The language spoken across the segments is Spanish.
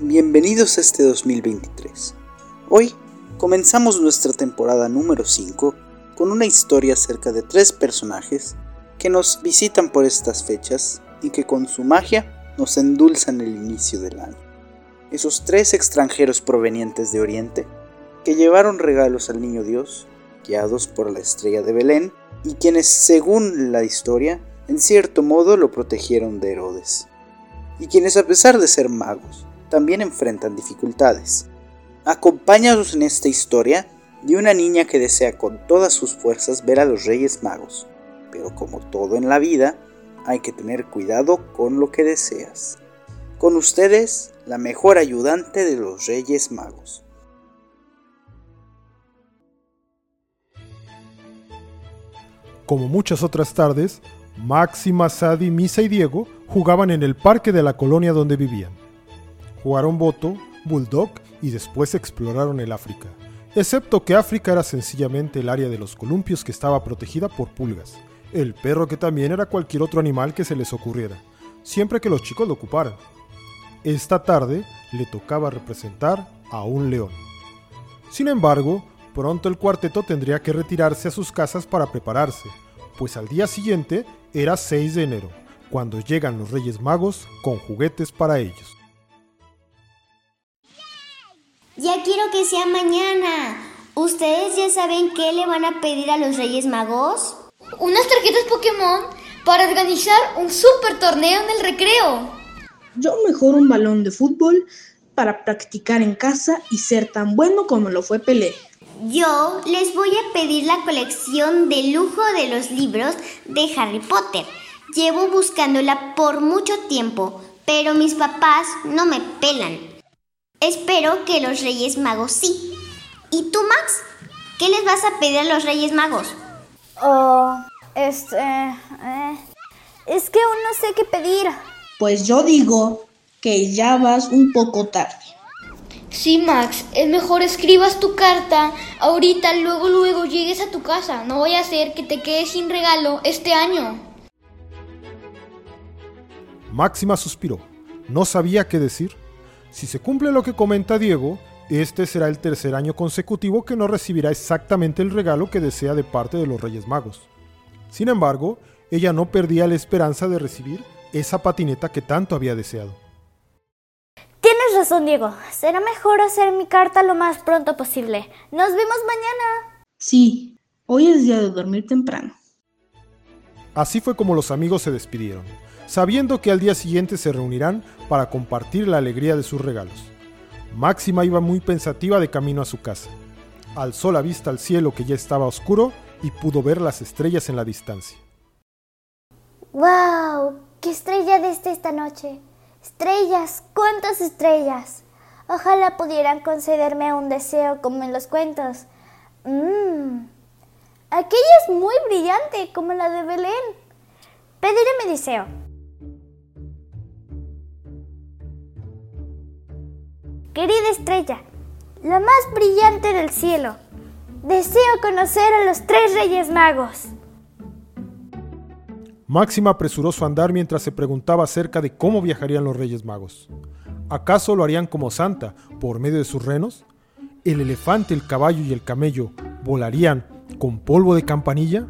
bienvenidos a este 2023. Hoy comenzamos nuestra temporada número 5 con una historia acerca de tres personajes que nos visitan por estas fechas y que con su magia nos endulzan el inicio del año. Esos tres extranjeros provenientes de Oriente que llevaron regalos al niño Dios, guiados por la estrella de Belén, y quienes, según la historia, en cierto modo lo protegieron de Herodes, y quienes a pesar de ser magos, también enfrentan dificultades. Acompáñanos en esta historia de una niña que desea con todas sus fuerzas ver a los Reyes Magos, pero como todo en la vida, hay que tener cuidado con lo que deseas. Con ustedes, la mejor ayudante de los Reyes Magos. Como muchas otras tardes, Máxima, Sadi, Misa y Diego jugaban en el parque de la colonia donde vivían. Jugaron boto, bulldog y después exploraron el África, excepto que África era sencillamente el área de los columpios que estaba protegida por pulgas, el perro que también era cualquier otro animal que se les ocurriera, siempre que los chicos lo ocuparan. Esta tarde le tocaba representar a un león. Sin embargo, pronto el cuarteto tendría que retirarse a sus casas para prepararse, pues al día siguiente era 6 de enero, cuando llegan los Reyes Magos con juguetes para ellos. Ya quiero que sea mañana. ¿Ustedes ya saben qué le van a pedir a los Reyes Magos? Unas tarjetas Pokémon para organizar un super torneo en el recreo. Yo mejor un balón de fútbol para practicar en casa y ser tan bueno como lo fue Pelé. Yo les voy a pedir la colección de lujo de los libros de Harry Potter. Llevo buscándola por mucho tiempo, pero mis papás no me pelan. Espero que los Reyes Magos sí. ¿Y tú, Max? ¿Qué les vas a pedir a los Reyes Magos? Oh, este... eh, es que aún no sé qué pedir. Pues yo digo que ya vas un poco tarde. Sí, Max, es mejor escribas tu carta ahorita, luego, luego llegues a tu casa. No voy a hacer que te quedes sin regalo este año. Máxima suspiró. No sabía qué decir. Si se cumple lo que comenta Diego, este será el tercer año consecutivo que no recibirá exactamente el regalo que desea de parte de los Reyes Magos. Sin embargo, ella no perdía la esperanza de recibir esa patineta que tanto había deseado. Tienes razón, Diego. Será mejor hacer mi carta lo más pronto posible. Nos vemos mañana. Sí, hoy es día de dormir temprano. Así fue como los amigos se despidieron, sabiendo que al día siguiente se reunirán para compartir la alegría de sus regalos. Máxima iba muy pensativa de camino a su casa. Alzó la vista al cielo que ya estaba oscuro y pudo ver las estrellas en la distancia. ¡Wow! ¡Qué estrella desde esta noche! Estrellas, cuántas estrellas. Ojalá pudieran concederme un deseo como en los cuentos. Mmm. Aquella es muy brillante, como la de Belén. Pediré mi deseo. Querida estrella, la más brillante del cielo, deseo conocer a los tres reyes magos. Máxima apresuró su andar mientras se preguntaba acerca de cómo viajarían los Reyes Magos. ¿Acaso lo harían como Santa, por medio de sus renos? ¿El elefante, el caballo y el camello volarían con polvo de campanilla?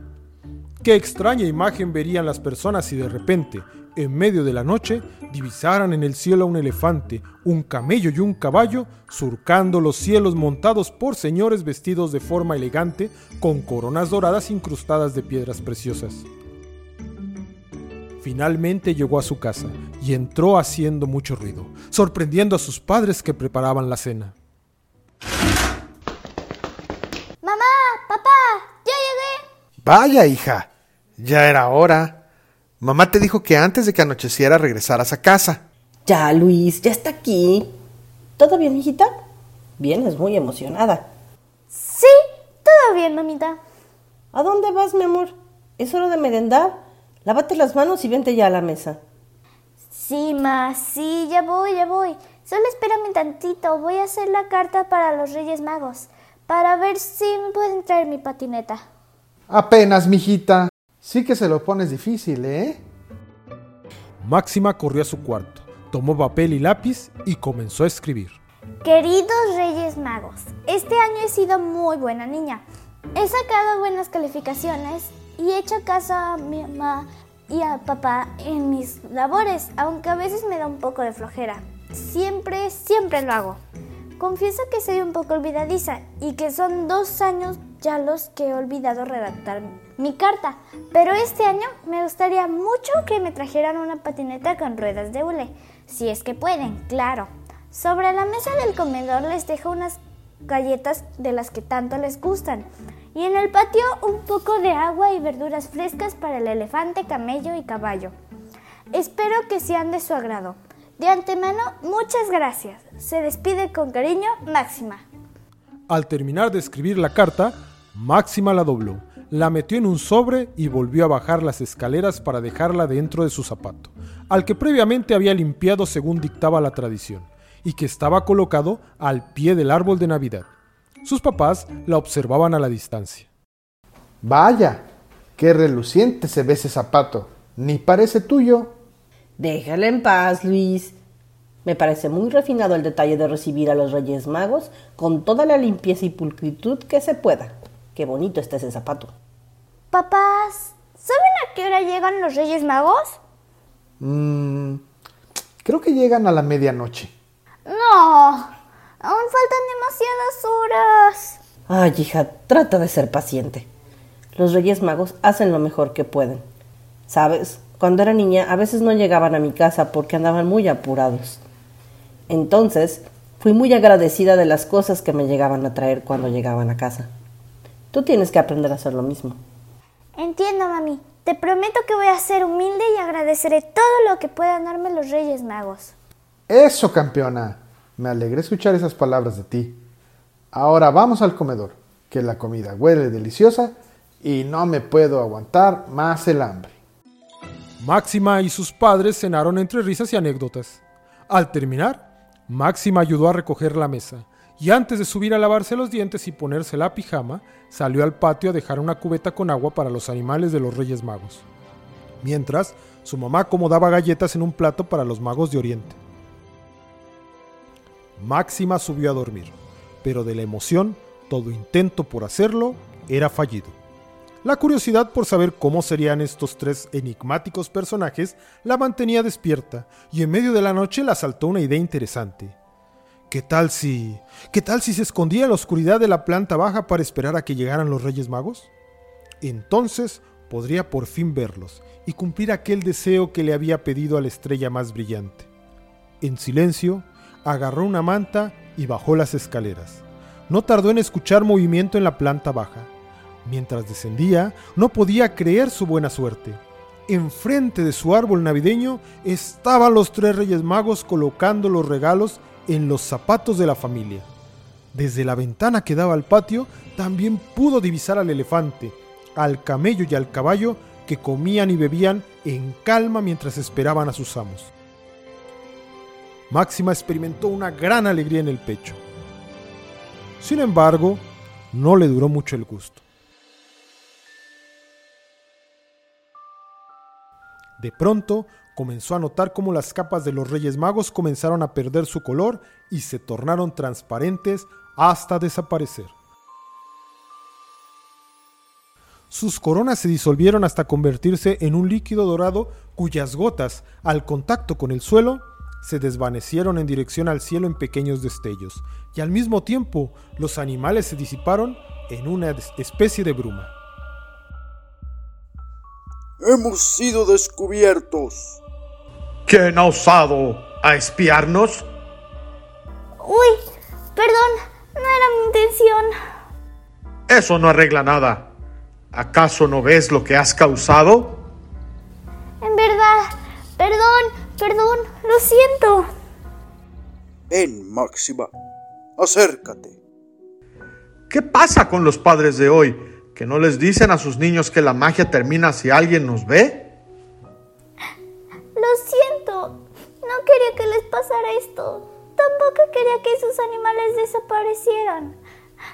Qué extraña imagen verían las personas si de repente, en medio de la noche, divisaran en el cielo a un elefante, un camello y un caballo surcando los cielos montados por señores vestidos de forma elegante con coronas doradas incrustadas de piedras preciosas. Finalmente llegó a su casa y entró haciendo mucho ruido, sorprendiendo a sus padres que preparaban la cena. Mamá, papá, ya llegué. Vaya, hija, ya era hora. Mamá te dijo que antes de que anocheciera regresaras a casa. Ya, Luis, ya está aquí. ¿Todo bien, hijita? Vienes muy emocionada. Sí, todo bien, mamita. ¿A dónde vas, mi amor? Es hora de merendar. Lávate las manos y vente ya a la mesa. Sí, ma, sí, ya voy, ya voy. Solo espérame tantito, voy a hacer la carta para los Reyes Magos, para ver si me pueden traer mi patineta. Apenas, mijita. Sí que se lo pones difícil, ¿eh? Máxima corrió a su cuarto, Tomó papel y lápiz y comenzó a escribir. Queridos Reyes Magos, este año he sido muy buena niña. He sacado buenas calificaciones y he hecho caso a mi mamá y a papá en mis labores, aunque a veces me da un poco de flojera. Siempre, siempre lo hago. Confieso que soy un poco olvidadiza y que son dos años ya los que he olvidado redactar mi carta, pero este año me gustaría mucho que me trajeran una patineta con ruedas de hule, si es que pueden, claro. Sobre la mesa del comedor les dejo unas galletas de las que tanto les gustan. Y en el patio un poco de agua y verduras frescas para el elefante, camello y caballo. Espero que sean de su agrado. De antemano, muchas gracias. Se despide con cariño Máxima. Al terminar de escribir la carta, Máxima la dobló, la metió en un sobre y volvió a bajar las escaleras para dejarla dentro de su zapato, al que previamente había limpiado según dictaba la tradición, y que estaba colocado al pie del árbol de Navidad. Sus papás la observaban a la distancia. Vaya, qué reluciente se ve ese zapato. Ni parece tuyo. Déjala en paz, Luis. Me parece muy refinado el detalle de recibir a los Reyes Magos con toda la limpieza y pulcritud que se pueda. Qué bonito está ese zapato. Papás, ¿saben a qué hora llegan los Reyes Magos? Mmm. Creo que llegan a la medianoche. No, aún faltan demasiadas horas. Ay, hija, trata de ser paciente. Los Reyes Magos hacen lo mejor que pueden. ¿Sabes? Cuando era niña a veces no llegaban a mi casa porque andaban muy apurados. Entonces, fui muy agradecida de las cosas que me llegaban a traer cuando llegaban a casa. Tú tienes que aprender a hacer lo mismo. Entiendo, mami. Te prometo que voy a ser humilde y agradeceré todo lo que puedan darme los Reyes Magos. Eso, campeona. Me alegré escuchar esas palabras de ti. Ahora vamos al comedor, que la comida huele deliciosa y no me puedo aguantar más el hambre. Máxima y sus padres cenaron entre risas y anécdotas. Al terminar, Máxima ayudó a recoger la mesa y antes de subir a lavarse los dientes y ponerse la pijama, salió al patio a dejar una cubeta con agua para los animales de los Reyes Magos. Mientras, su mamá acomodaba galletas en un plato para los magos de Oriente. Máxima subió a dormir, pero de la emoción, todo intento por hacerlo era fallido. La curiosidad por saber cómo serían estos tres enigmáticos personajes la mantenía despierta, y en medio de la noche la asaltó una idea interesante. ¿Qué tal si... ¿Qué tal si se escondía en la oscuridad de la planta baja para esperar a que llegaran los Reyes Magos? Entonces podría por fin verlos y cumplir aquel deseo que le había pedido a la estrella más brillante. En silencio, agarró una manta y bajó las escaleras. No tardó en escuchar movimiento en la planta baja. Mientras descendía, no podía creer su buena suerte. Enfrente de su árbol navideño estaban los tres reyes magos colocando los regalos en los zapatos de la familia. Desde la ventana que daba al patio también pudo divisar al elefante, al camello y al caballo que comían y bebían en calma mientras esperaban a sus amos. Máxima experimentó una gran alegría en el pecho. Sin embargo, no le duró mucho el gusto. De pronto comenzó a notar cómo las capas de los Reyes Magos comenzaron a perder su color y se tornaron transparentes hasta desaparecer. Sus coronas se disolvieron hasta convertirse en un líquido dorado cuyas gotas, al contacto con el suelo, se desvanecieron en dirección al cielo en pequeños destellos, y al mismo tiempo los animales se disiparon en una especie de bruma. Hemos sido descubiertos. ¿Quién ha osado a espiarnos? Uy, perdón, no era mi intención. Eso no arregla nada. ¿Acaso no ves lo que has causado? En verdad, perdón, perdón, lo siento. Ven, Máxima, acércate. ¿Qué pasa con los padres de hoy? ¿Que no les dicen a sus niños que la magia termina si alguien nos ve? Lo siento, no quería que les pasara esto. Tampoco quería que sus animales desaparecieran.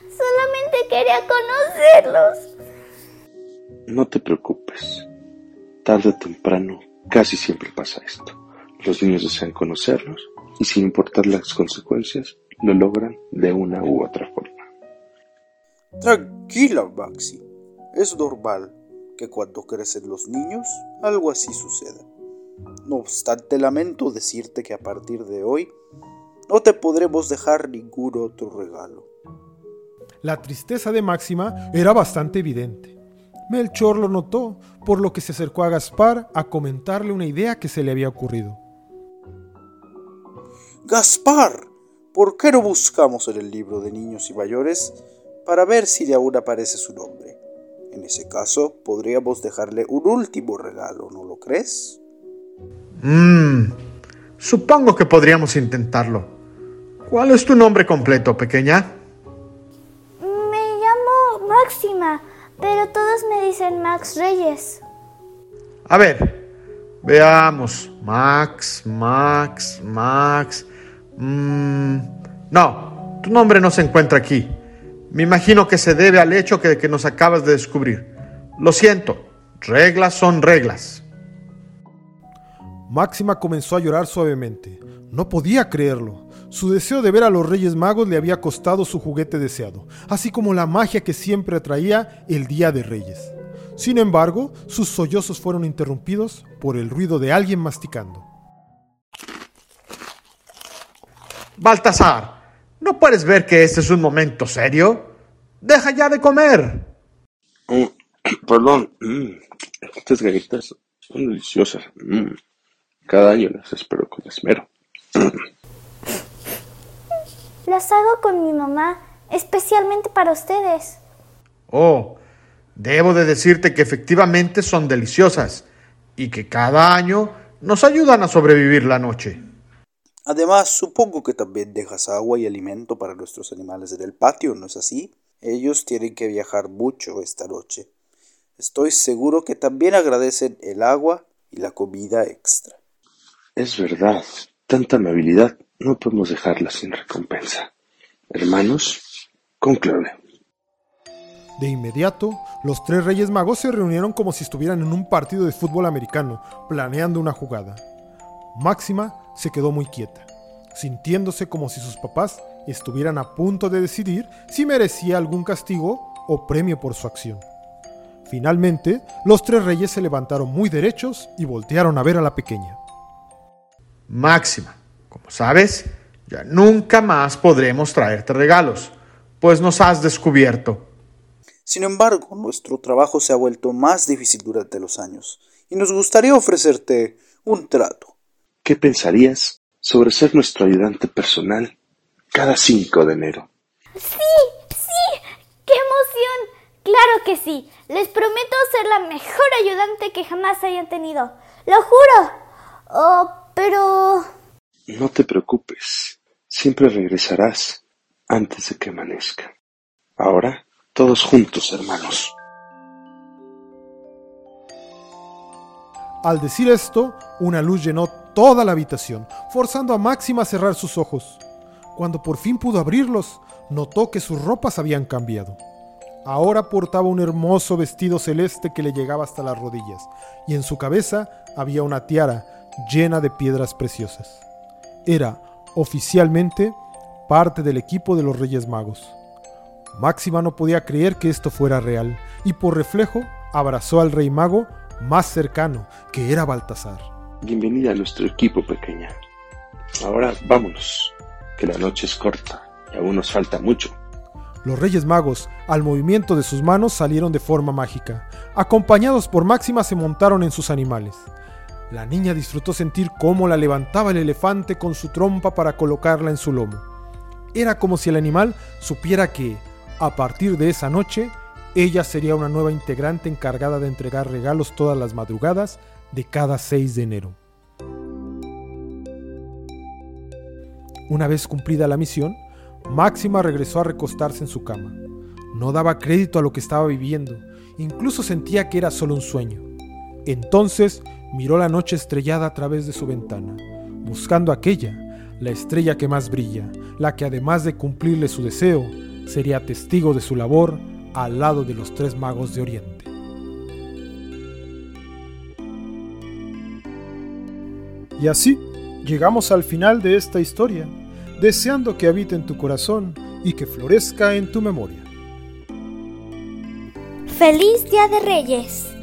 Solamente quería conocerlos. No te preocupes. Tarde o temprano, casi siempre pasa esto. Los niños desean conocerlos y sin importar las consecuencias, lo logran de una u otra forma. Tranquila, Maxi. Es normal que cuando crecen los niños algo así suceda. No obstante, lamento decirte que a partir de hoy no te podremos dejar ningún otro regalo. La tristeza de Máxima era bastante evidente. Melchor lo notó, por lo que se acercó a Gaspar a comentarle una idea que se le había ocurrido. Gaspar, ¿por qué no buscamos en el libro de niños y mayores para ver si de aún aparece su nombre? En ese caso, podríamos dejarle un último regalo, ¿no lo crees? Mmm, supongo que podríamos intentarlo. ¿Cuál es tu nombre completo, pequeña? Me llamo Máxima, pero todos me dicen Max Reyes. A ver, veamos. Max, Max, Max. Mm, no, tu nombre no se encuentra aquí. Me imagino que se debe al hecho que, que nos acabas de descubrir. Lo siento, reglas son reglas. Máxima comenzó a llorar suavemente. No podía creerlo. Su deseo de ver a los Reyes Magos le había costado su juguete deseado, así como la magia que siempre atraía el Día de Reyes. Sin embargo, sus sollozos fueron interrumpidos por el ruido de alguien masticando. Baltasar, ¿no puedes ver que este es un momento serio? Deja ya de comer. Mm, perdón, mm, estas galletas son deliciosas. Mm, cada año las espero con esmero. Las hago con mi mamá, especialmente para ustedes. Oh, debo de decirte que efectivamente son deliciosas y que cada año nos ayudan a sobrevivir la noche. Además, supongo que también dejas agua y alimento para nuestros animales en el patio, ¿no es así? Ellos tienen que viajar mucho esta noche. Estoy seguro que también agradecen el agua y la comida extra. Es verdad, tanta amabilidad no podemos dejarla sin recompensa. Hermanos, concluye. De inmediato, los tres Reyes Magos se reunieron como si estuvieran en un partido de fútbol americano, planeando una jugada. Máxima se quedó muy quieta, sintiéndose como si sus papás estuvieran a punto de decidir si merecía algún castigo o premio por su acción. Finalmente, los tres reyes se levantaron muy derechos y voltearon a ver a la pequeña. Máxima, como sabes, ya nunca más podremos traerte regalos, pues nos has descubierto. Sin embargo, nuestro trabajo se ha vuelto más difícil durante los años y nos gustaría ofrecerte un trato. ¿Qué pensarías sobre ser nuestro ayudante personal cada 5 de enero? Sí, sí, qué emoción. Claro que sí. Les prometo ser la mejor ayudante que jamás hayan tenido. Lo juro. Oh, pero... No te preocupes. Siempre regresarás antes de que amanezca. Ahora, todos juntos, hermanos. Al decir esto, una luz llenó toda la habitación, forzando a Máxima a cerrar sus ojos. Cuando por fin pudo abrirlos, notó que sus ropas habían cambiado. Ahora portaba un hermoso vestido celeste que le llegaba hasta las rodillas, y en su cabeza había una tiara llena de piedras preciosas. Era, oficialmente, parte del equipo de los Reyes Magos. Máxima no podía creer que esto fuera real, y por reflejo abrazó al Rey Mago más cercano, que era Baltasar. Bienvenida a nuestro equipo pequeña. Ahora vámonos, que la noche es corta y aún nos falta mucho. Los Reyes Magos, al movimiento de sus manos, salieron de forma mágica. Acompañados por Máxima se montaron en sus animales. La niña disfrutó sentir cómo la levantaba el elefante con su trompa para colocarla en su lomo. Era como si el animal supiera que, a partir de esa noche, ella sería una nueva integrante encargada de entregar regalos todas las madrugadas de cada 6 de enero. Una vez cumplida la misión, Máxima regresó a recostarse en su cama. No daba crédito a lo que estaba viviendo, incluso sentía que era solo un sueño. Entonces miró la noche estrellada a través de su ventana, buscando aquella, la estrella que más brilla, la que además de cumplirle su deseo, sería testigo de su labor al lado de los tres magos de Oriente. Y así Llegamos al final de esta historia, deseando que habite en tu corazón y que florezca en tu memoria. ¡Feliz Día de Reyes!